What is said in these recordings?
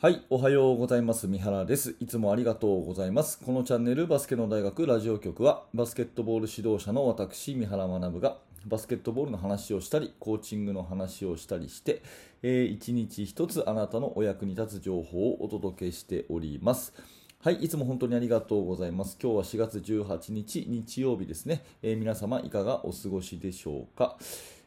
はい、おはようございます。三原です。いつもありがとうございます。このチャンネルバスケの大学ラジオ局は、バスケットボール指導者の私、三原学が、バスケットボールの話をしたり、コーチングの話をしたりして、えー一日一つあなたのお役に立つ情報をお届けしております。はい、いつも本当にありがとうございます。今日は4月18日、日曜日ですね。えー皆様いかがお過ごしでしょうか？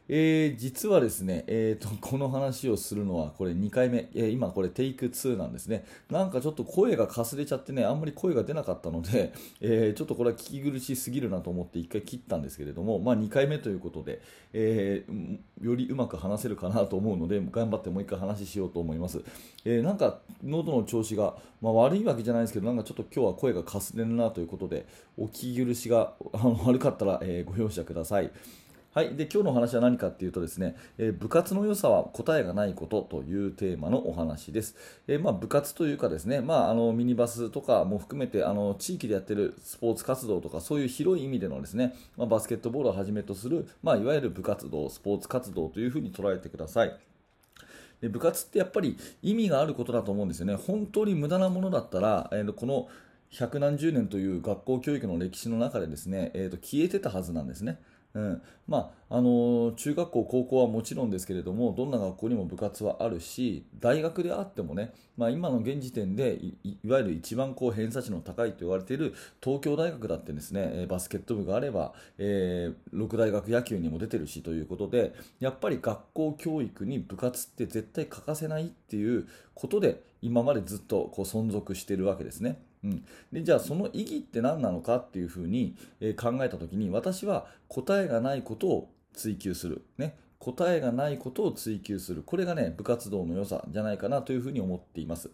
えー実はですね、えーと、この話をするのはこれ2回目、えー今これテイク2なんですね。なんかちょっと声がかすれちゃってね、あんまり声が出なかったので、えーちょっとこれは聞き苦しすぎるなと思って1回切ったんですけれども、まあ2回目ということで、えーよりうまく話せるかなと思うので、頑張ってもう1回話しようと思います。えなんか喉の調子が、まあ、悪いわけじゃないですけど、なんかちょっと今日は声がかすれるなということで、お聞き苦しが悪かったら、えご容赦ください。はい、で今日のお話は何かっていうとですね、えー部活の良さは答えがないことというテーマのお話です。えーまあ、部活というかですね、まあ、あのミニバスとかも含めてあの地域でやってるスポーツ活動とかそういう広い意味でのですね、まあ、バスケットボールをはじめとする、まあ、いわゆる部活動、スポーツ活動というふうに捉えてください。で部活ってやっぱり意味があることだと思うんですよね。本当に無駄なものだったら、えーこの百何十年という学校教育の歴史の中でですね、えーと消えてたはずなんですね。うんまああのー中学校、高校はもちろんですけれども、どんな学校にも部活はあるし、大学であってもね、まあ、今の現時点でい、わゆる一番こう偏差値の高いと言われている東京大学だってですね、えーバスケット部があれば、えー六大学野球にも出てるしということで、やっぱり学校教育に部活って絶対欠かせないっていうことで、今までずっとこう存続しているわけですね。うん、でじゃあその意義って何なのかっていうふうに、えー考えた時に私は答えがないことを追求する、ね、答えがないことを追求する。これがね部活動の良さじゃないかなというふうに思っています。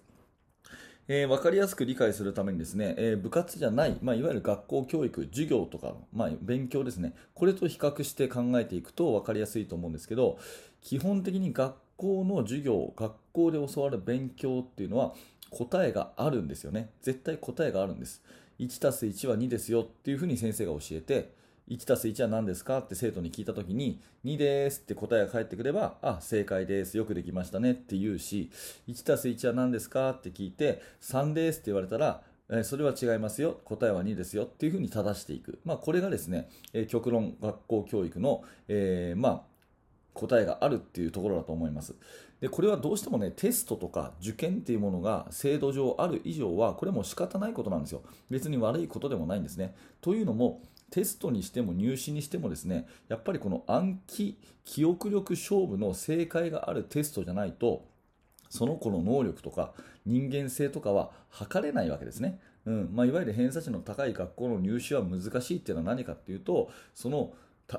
えー分かりやすく理解するためにですね、えー部活じゃない、まあ、いわゆる学校教育、授業とか、まあ、勉強ですね、これと比較して考えていくと分かりやすいと思うんですけど、基本的に学校の授業、学校で教わる勉強っていうのは答えがあるんですよね。絶対答えがあるんです。1たす1は2ですよっていうふうに先生が教えて、1たす1は何ですか？って生徒に聞いたときに、2ですって答えが返ってくれば、あ、正解です。よくできましたねって言うし、1たす1は何ですか？って聞いて、3ですって言われたら、えそれは違いますよ。答えは2ですよっていうふうに正していく。まあ、これがですね、え極論学校教育の、えーまあ、答えがあるっていうところだと思います。でこれはどうしてもねテストとか受験っていうものが制度上ある以上はこれも仕方ないことなんですよ。別に悪いことでもないんですね。というのもテストにしても入試にしてもですねやっぱりこの暗記記憶力勝負の正解があるテストじゃないとその子の能力とか人間性とかは測れないわけですね。うんまあ、いわゆる偏差値の高い学校の入試は難しいっていうのは何かっていうとその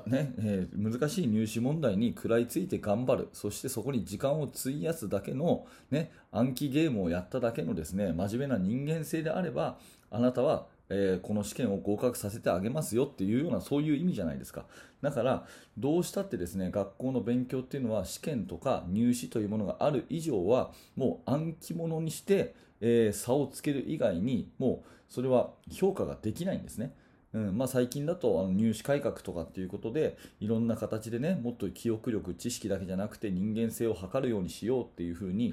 ねえー難しい入試問題に食らいついて頑張るそしてそこに時間を費やすだけの、ね、暗記ゲームをやっただけのですね真面目な人間性であればあなたは、えーこの試験を合格させてあげますよっていうようなそういう意味じゃないですかだからどうしたってですね学校の勉強っていうのは試験とか入試というものがある以上はもう暗記物にして、えー差をつける以外にもうそれは評価ができないんですね。うんまあ、最近だとあの入試改革とかっていうことでいろんな形でねもっと記憶力知識だけじゃなくて人間性を測るようにしようっていうふうに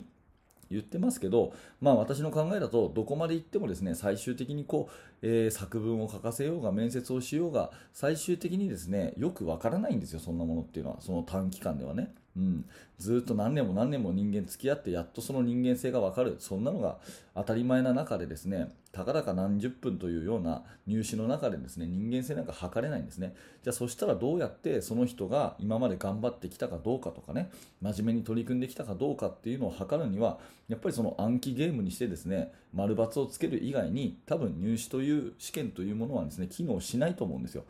言ってますけど、まあ、私の考えだとどこまで行ってもですね最終的にこう、えー作文を書かせようが面接をしようが最終的にですねよくわからないんですよそんなものっていうのは。その短期間ではね、うん、ずっと何年も何年も人間付き合ってやっとその人間性がわかる。そんなのが当たり前な中でですねたかだか何十分というような入試の中でですね人間性なんか測れないんですね。じゃあそしたらどうやってその人が今まで頑張ってきたかどうかとかね真面目に取り組んできたかどうかっていうのを測るにはやっぱりその暗記ゲームにしてですね丸×をつける以外に多分入試という試験というものはですね機能しないと思うんですよ。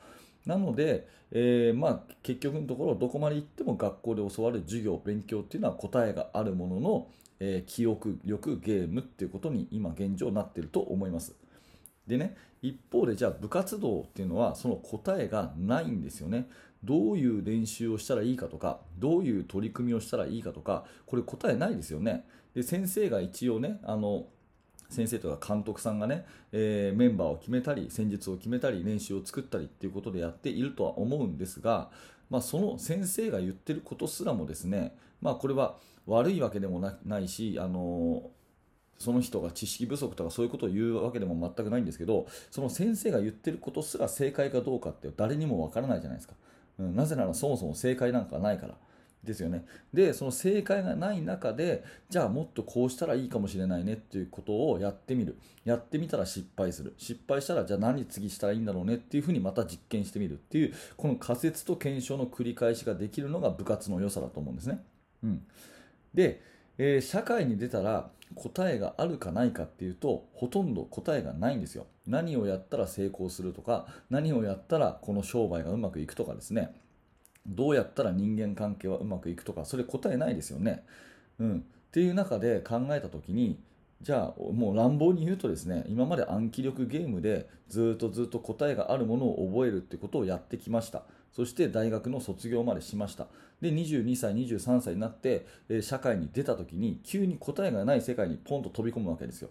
なので、えーまあ、結局のところどこまで行っても学校で教わる授業勉強っていうのは答えがあるものの、えー記憶力ゲームっていうことに今現状なってると思います。でね一方でじゃあ部活動っていうのはその答えがないんですよね。どういう練習をしたらいいかとかどういう取り組みをしたらいいかとかこれ答えないですよね。で先生が一応ねあの先生とか監督さんがね、えーメンバーを決めたり戦術を決めたり練習を作ったりっていうことでやっているとは思うんですが、まあ、その先生が言ってることすらもですね、まあ、これは悪いわけでもなないし、あのその人が知識不足とかそういうことを言うわけでも全くないんですけどその先生が言ってることすら正解かどうかって誰にもわからないじゃないですか、うん、なぜならそもそも正解なんかないから。ですよね。で、その正解がない中で、じゃあもっとこうしたらいいかもしれないねっていうことをやってみる。やってみたら失敗する。失敗したら、じゃあ何次したらいいんだろうねっていうふうにまた実験してみるっていう、この仮説と検証の繰り返しができるのが部活の良さだと思うんですね。うん。で、えー、社会に出たら答えがあるかないかっていうとほとんど答えがないんですよ何をやったら成功するとか何をやったらこの商売がうまくいくとかですねどうやったら人間関係はうまくいくとかそれ答えないですよね。うん、っていう中で考えた時にじゃあもう乱暴に言うとですね今まで暗記力ゲームでずっとずっと答えがあるものを覚えるってことをやってきました。そして大学の卒業までしました。で22歳23歳になって、社会に出た時に急に答えがない世界にポンと飛び込むわけですよ。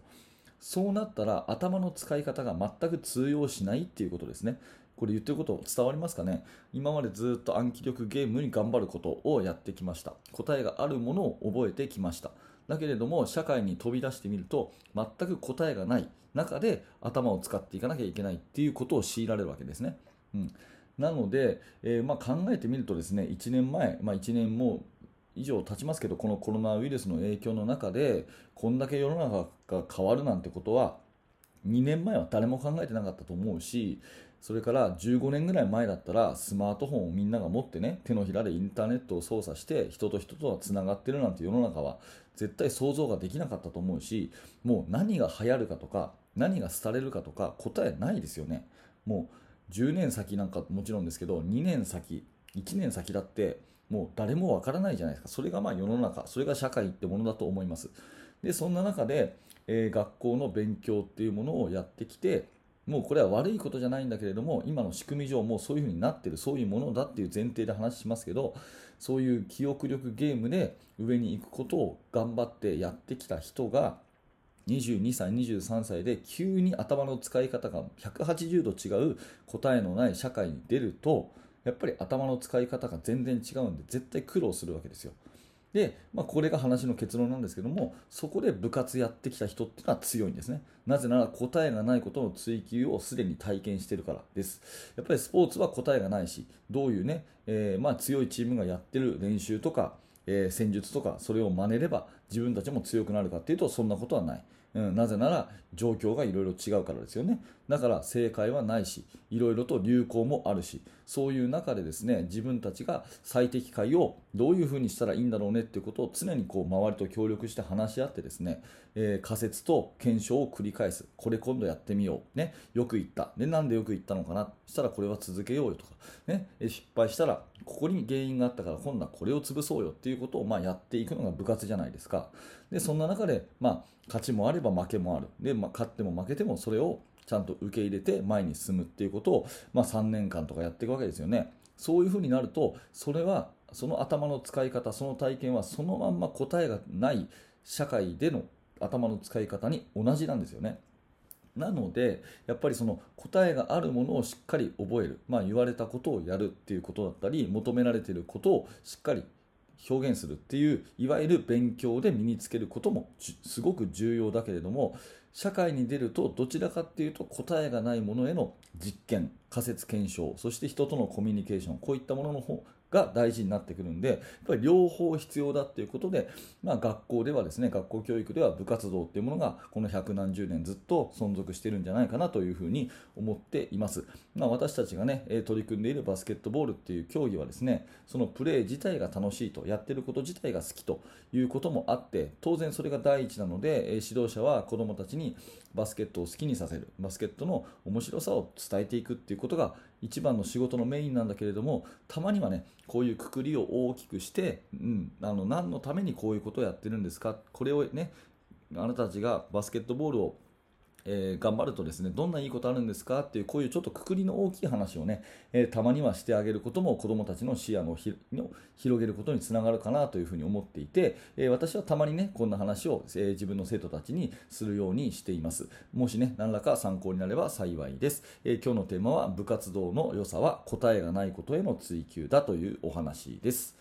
そうなったら頭の使い方が全く通用しないっていうことですね。これ言ってること伝わりますかね？今までずっと暗記力ゲームに頑張ることをやってきました。答えがあるものを覚えてきました。だけれども社会に飛び出してみると全く答えがない中で頭を使っていかなきゃいけないっていうことを強いられるわけですね、うん、なので、えー、まあ、考えてみるとですね1年前、まあ、1年も以上経ちますけどこのコロナウイルスの影響の中でこんだけ世の中が変わるなんてことは2年前は誰も考えてなかったと思うしそれから15年ぐらい前だったらスマートフォンをみんなが持ってね手のひらでインターネットを操作して人と人とはつながってるなんて世の中は絶対想像ができなかったと思うしもう何が流行るかとか何が廃れるかとか答えないですよね。もう10年先なんかもちろんですけど2年先1年先だってもう誰もわからないじゃないですか。それがまあ世の中それが社会ってものだと思います。でそんな中で、えー、学校の勉強っていうものをやってきてもうこれは悪いことじゃないんだけれども今の仕組み上もうそういうふうになってるそういうものだっていう前提で話しますけどそういう記憶力ゲームで上に行くことを頑張ってやってきた人が22歳23歳で急に頭の使い方が180度違う答えのない社会に出るとやっぱり頭の使い方が全然違うんで絶対苦労するわけですよ。で、まあ、これが話の結論なんですけどもそこで部活やってきた人っていうのは強いんですね。なぜなら答えがないことの追求をすでに体験してるからです。やっぱりスポーツは答えがないしどういうね、えー、まあ、強いチームがやってる練習とか、えー、戦術とかそれを真似れば自分たちも強くなるかっていうとそんなことはない。うん、なぜなら状況がいろいろ違うからですよね。だから正解はないしいろいろと流行もあるしそういう中でですね自分たちが最適解をどういうふうにしたらいいんだろうねっていうことを常にこう周りと協力して話し合ってですね、えー、仮説と検証を繰り返す。これ今度やってみよう、ね、よく言った。でなんでよく言ったのかな。したらこれは続けようよとか、ね、失敗したらここに原因があったから今度はこれを潰そうよっていうことをまあやっていくのが部活じゃないですか。でそんな中で、まあ、勝ちもあれば負けもある。で、まあ、勝っても負けてもそれをちゃんと受け入れて前に進むっていうことを、まあ、3年間とかやっていくわけですよね。そういうふうになるとそれはその頭の使い方その体験はそのまんま答えがない社会での頭の使い方に同じなんですよね。なのでやっぱりその答えがあるものをしっかり覚える、まあ、言われたことをやるっていうことだったり求められていることをしっかり表現するっていういわゆる勉強で身につけることもすごく重要だけれども社会に出るとどちらかっていうと答えがないものへの実験仮説検証そして人とのコミュニケーションこういったものの方が大事になってくるんで、やっぱり両方必要だっていうことで、まあ、学校ではですね、学校教育では部活動っていうものがこの百何十年ずっと存続してるんじゃないかなというふうに思っています。まあ、私たちがね、取り組んでいるバスケットボールっていう競技はですね、そのプレー自体が楽しいと、やってること自体が好きということもあって、当然それが第一なので、指導者は子どもたちにバスケットを好きにさせる、バスケットの面白さを伝えていくっていうことが一番の仕事のメインなんだけれどもたまにはねこういうくくりを大きくして、うん、あの何のためにこういうことをやってるんですか？これをねあなたたちがバスケットボールをえー、頑張るとですねどんないいことあるんですかっていうこういうちょっとくくりの大きい話をね、えー、たまにはしてあげることも子どもたちの視野の広げることにつながるかなというふうに思っていて、えー、私はたまにねこんな話を、え自分の生徒たちにするようにしています。もしね何らか参考になれば幸いです、え今日のテーマは部活動の良さは答えがないことへの追求だというお話です。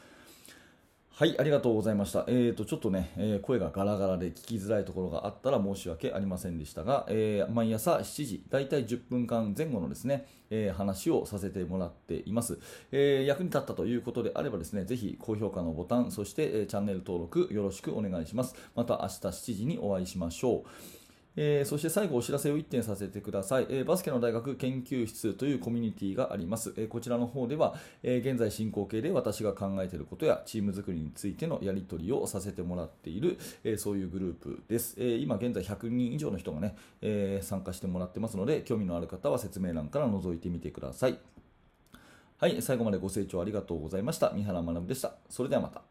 はい、ありがとうございました。えーと、ちょっとね、えー声がガラガラで聞きづらいところがあったら申し訳ありませんでしたが、えー毎朝7時、だいたい10分間前後のですね、え話をさせてもらっています、え役に立ったということであればですね、ぜひ高評価のボタン、そして、えチャンネル登録よろしくお願いします。また明日7時にお会いしましょう。えーそして最後お知らせを1点させてください、えーバスケの大学研究室というコミュニティがあります、えーこちらの方では、え現在進行形で私が考えていることやチーム作りについてのやり取りをさせてもらっている、えそういうグループです、え今現在100人以上の人がね、え参加してもらってますので興味のある方は説明欄から覗いてみてください。はい最後までご清聴ありがとうございました。三原学でした。それではまた。